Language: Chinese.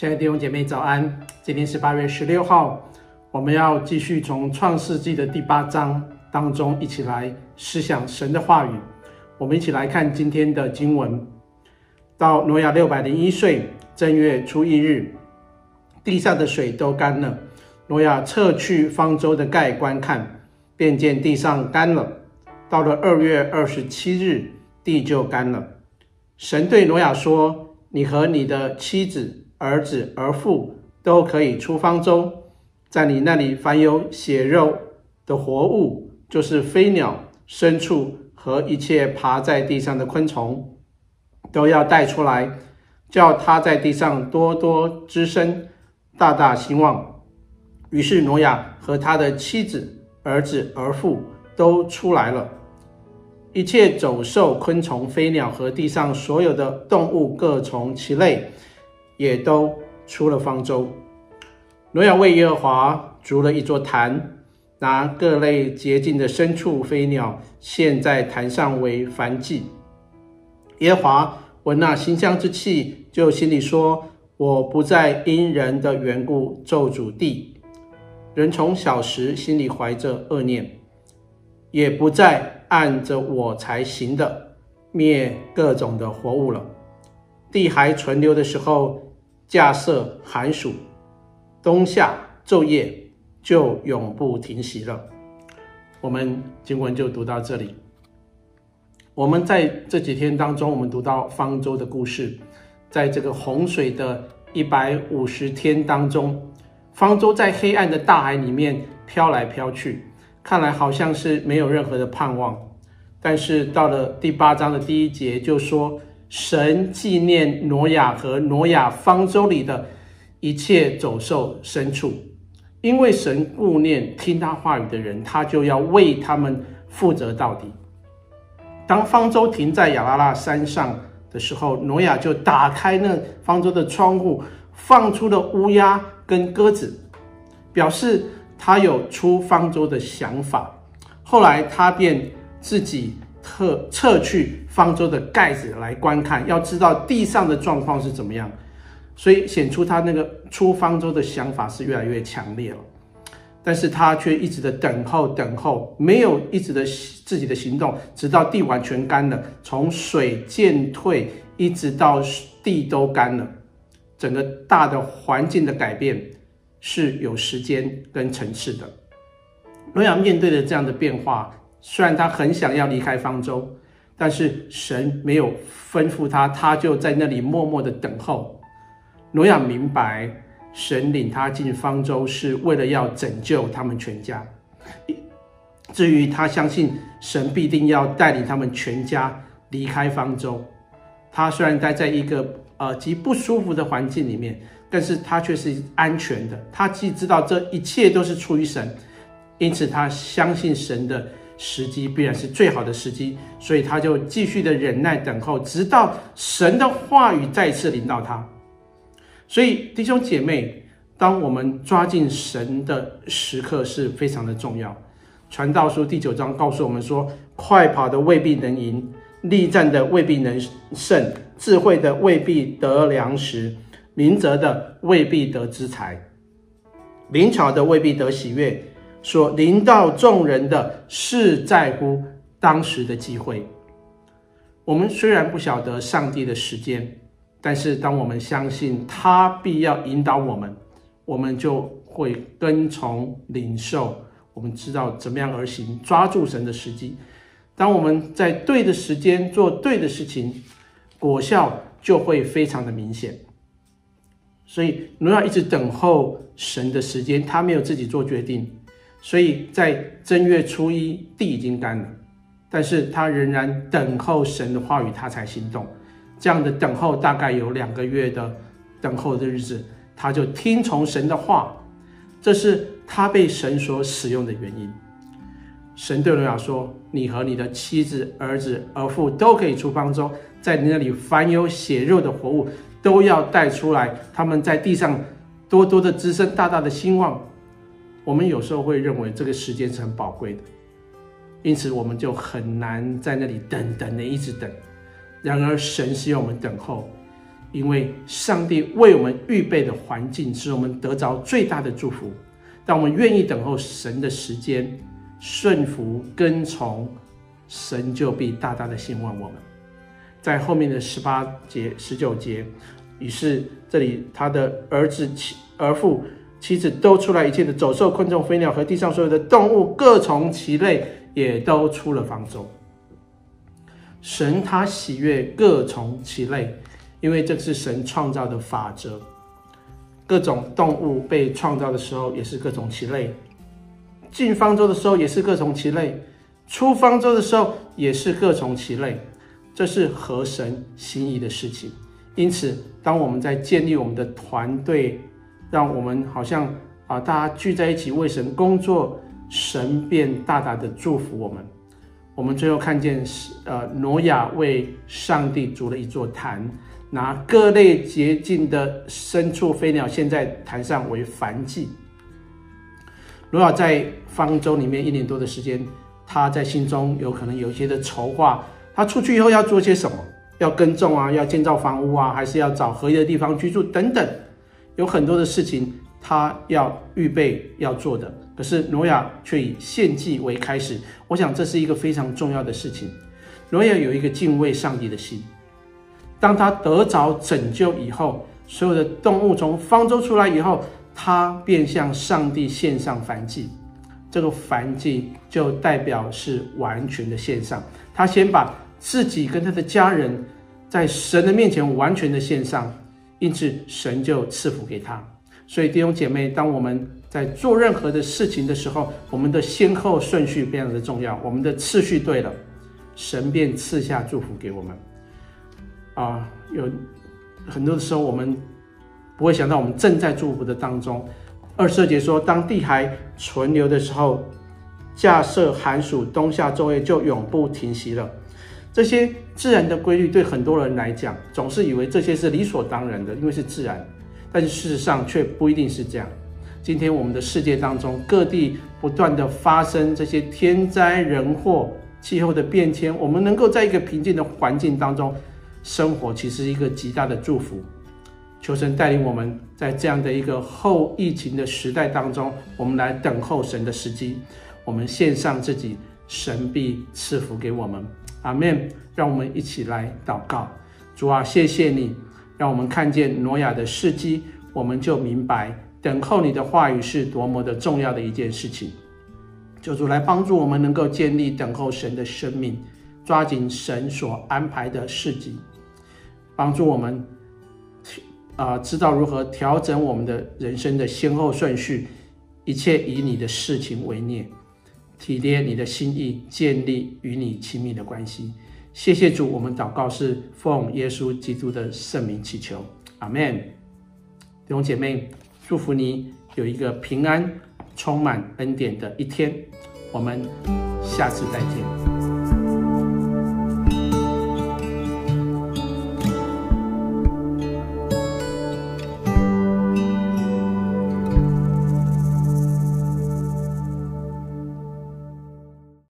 亲爱的弟兄姐妹，早安！今天是八月十六号，我们要继续从创世纪的第八章当中一起来思想神的话语。我们一起来看今天的经文：到挪亚六百零一岁正月初一日，地上的水都干了。挪亚撤去方舟的盖观看，便见地上干了。到了二月二十七日，地就干了。神对挪亚说：“你和你的妻子。”儿子儿妇都可以出方舟，在你那里凡有血肉的活物，就是飞鸟、牲畜和一切爬在地上的昆虫，都要带出来，叫它在地上多多滋生，大大兴旺。于是挪亚和他的妻子、儿子儿妇都出来了，一切走兽、昆虫、飞鸟和地上所有的动物，各从其类。也都出了方舟。挪亚为耶和华筑了一座坛，拿各类洁净的牲畜、飞鸟献在坛上为燔祭。耶和华闻那馨香之气，就心里说：“我不再因人的缘故咒诅地，人从小时心里怀着恶念，也不再按着我才行的灭各种的活物了。地还存留的时候。”架设寒暑，冬夏昼夜就永不停息了。我们经文就读到这里。我们在这几天当中，我们读到方舟的故事，在这个洪水的一百五十天当中，方舟在黑暗的大海里面飘来飘去，看来好像是没有任何的盼望。但是到了第八章的第一节就说。神纪念挪亚和挪亚方舟里的一切走兽牲畜，因为神顾念听他话语的人，他就要为他们负责到底。当方舟停在亚拉拉山上的时候，挪亚就打开那方舟的窗户，放出了乌鸦跟鸽子，表示他有出方舟的想法。后来他便自己。特撤去方舟的盖子来观看，要知道地上的状况是怎么样，所以显出他那个出方舟的想法是越来越强烈了。但是他却一直的等候，等候，没有一直的自己的行动，直到地完全干了，从水渐退，一直到地都干了，整个大的环境的改变是有时间跟层次的。挪亚面对着这样的变化。虽然他很想要离开方舟，但是神没有吩咐他，他就在那里默默的等候。挪亚明白，神领他进方舟是为了要拯救他们全家。至于他相信神必定要带领他们全家离开方舟。他虽然待在一个呃极不舒服的环境里面，但是他却是安全的。他既知道这一切都是出于神，因此他相信神的。时机必然是最好的时机，所以他就继续的忍耐等候，直到神的话语再次临到他。所以弟兄姐妹，当我们抓紧神的时刻是非常的重要。传道书第九章告诉我们说：快跑的未必能赢，力战的未必能胜，智慧的未必得粮食，明哲的未必得资财，灵巧的未必得喜悦。所临到众人的是在乎当时的机会。我们虽然不晓得上帝的时间，但是当我们相信他必要引导我们，我们就会跟从领受。我们知道怎么样而行，抓住神的时机。当我们在对的时间做对的事情，果效就会非常的明显。所以，挪亚一直等候神的时间，他没有自己做决定。所以在正月初一，地已经干了，但是他仍然等候神的话语，他才行动。这样的等候大概有两个月的等候的日子，他就听从神的话，这是他被神所使用的原因。神对罗亚说：“你和你的妻子、儿子、儿妇都可以出方舟，在你那里凡有血肉的活物都要带出来，他们在地上多多的滋生，大大的兴旺。”我们有时候会认为这个时间是很宝贵的，因此我们就很难在那里等等的一直等。然而神是要我们等候，因为上帝为我们预备的环境，使我们得着最大的祝福。当我们愿意等候神的时间，顺服跟从，神就必大大的兴旺我们。在后面的十八节、十九节，于是这里他的儿子儿父妻子都出来，一切的走兽、昆虫、飞鸟和地上所有的动物，各从其类，也都出了方舟。神他喜悦各从其类，因为这是神创造的法则。各种动物被创造的时候，也是各从其类；进方舟的时候，也是各从其类；出方舟的时候，也是各从其类。这是合神心意的事情。因此，当我们在建立我们的团队，让我们好像啊，大家聚在一起为神工作，神便大大的祝福我们。我们最后看见是，呃，挪亚为上帝筑了一座坛，拿各类洁净的牲畜、飞鸟献在坛上为燔祭。挪亚在方舟里面一年多的时间，他在心中有可能有一些的筹划，他出去以后要做些什么？要耕种啊，要建造房屋啊，还是要找合宜的地方居住等等，有很多的事情他要预备要做的。可是挪亚却以献祭为开始，我想这是一个非常重要的事情。挪亚有一个敬畏上帝的心，当他得着拯救以后，所有的动物从方舟出来以后，他便向上帝献上燔祭。这个燔祭就代表是完全的献上，他先把自己跟他的家人在神的面前完全的献上，因此神就赐福给他。所以弟兄姐妹，当我们在做任何的事情的时候，我们的先后顺序非常的重要。我们的次序对了，神便赐下祝福给我们。啊，有很多的时候，我们不会想到我们正在祝福的当中。二十二节说，当地还存留的时候，架设寒暑冬夏昼夜就永不停息了。这些自然的规律，对很多人来讲，总是以为这些是理所当然的，因为是自然。但是事实上却不一定是这样。今天我们的世界当中，各地不断的发生这些天灾人祸、气候的变迁，我们能够在一个平静的环境当中生活，其实是一个极大的祝福。求神带领我们在这样的一个后疫情的时代当中，我们来等候神的时机，我们献上自己，神必赐福给我们。阿门。让我们一起来祷告。主啊，谢谢你。让我们看见挪亚的事迹，我们就明白等候你的话语是多么的重要的一件事情。求主来帮助我们，能够建立等候神的生命，抓紧神所安排的事迹，帮助我们啊、知道如何调整我们的人生的先后顺序，一切以你的事情为念，体贴你的心意，建立与你亲密的关系。谢谢主，我们祷告是奉耶稣基督的圣名祈求，阿门。弟兄姐妹，祝福你有一个平安、充满恩典的一天。我们下次再见。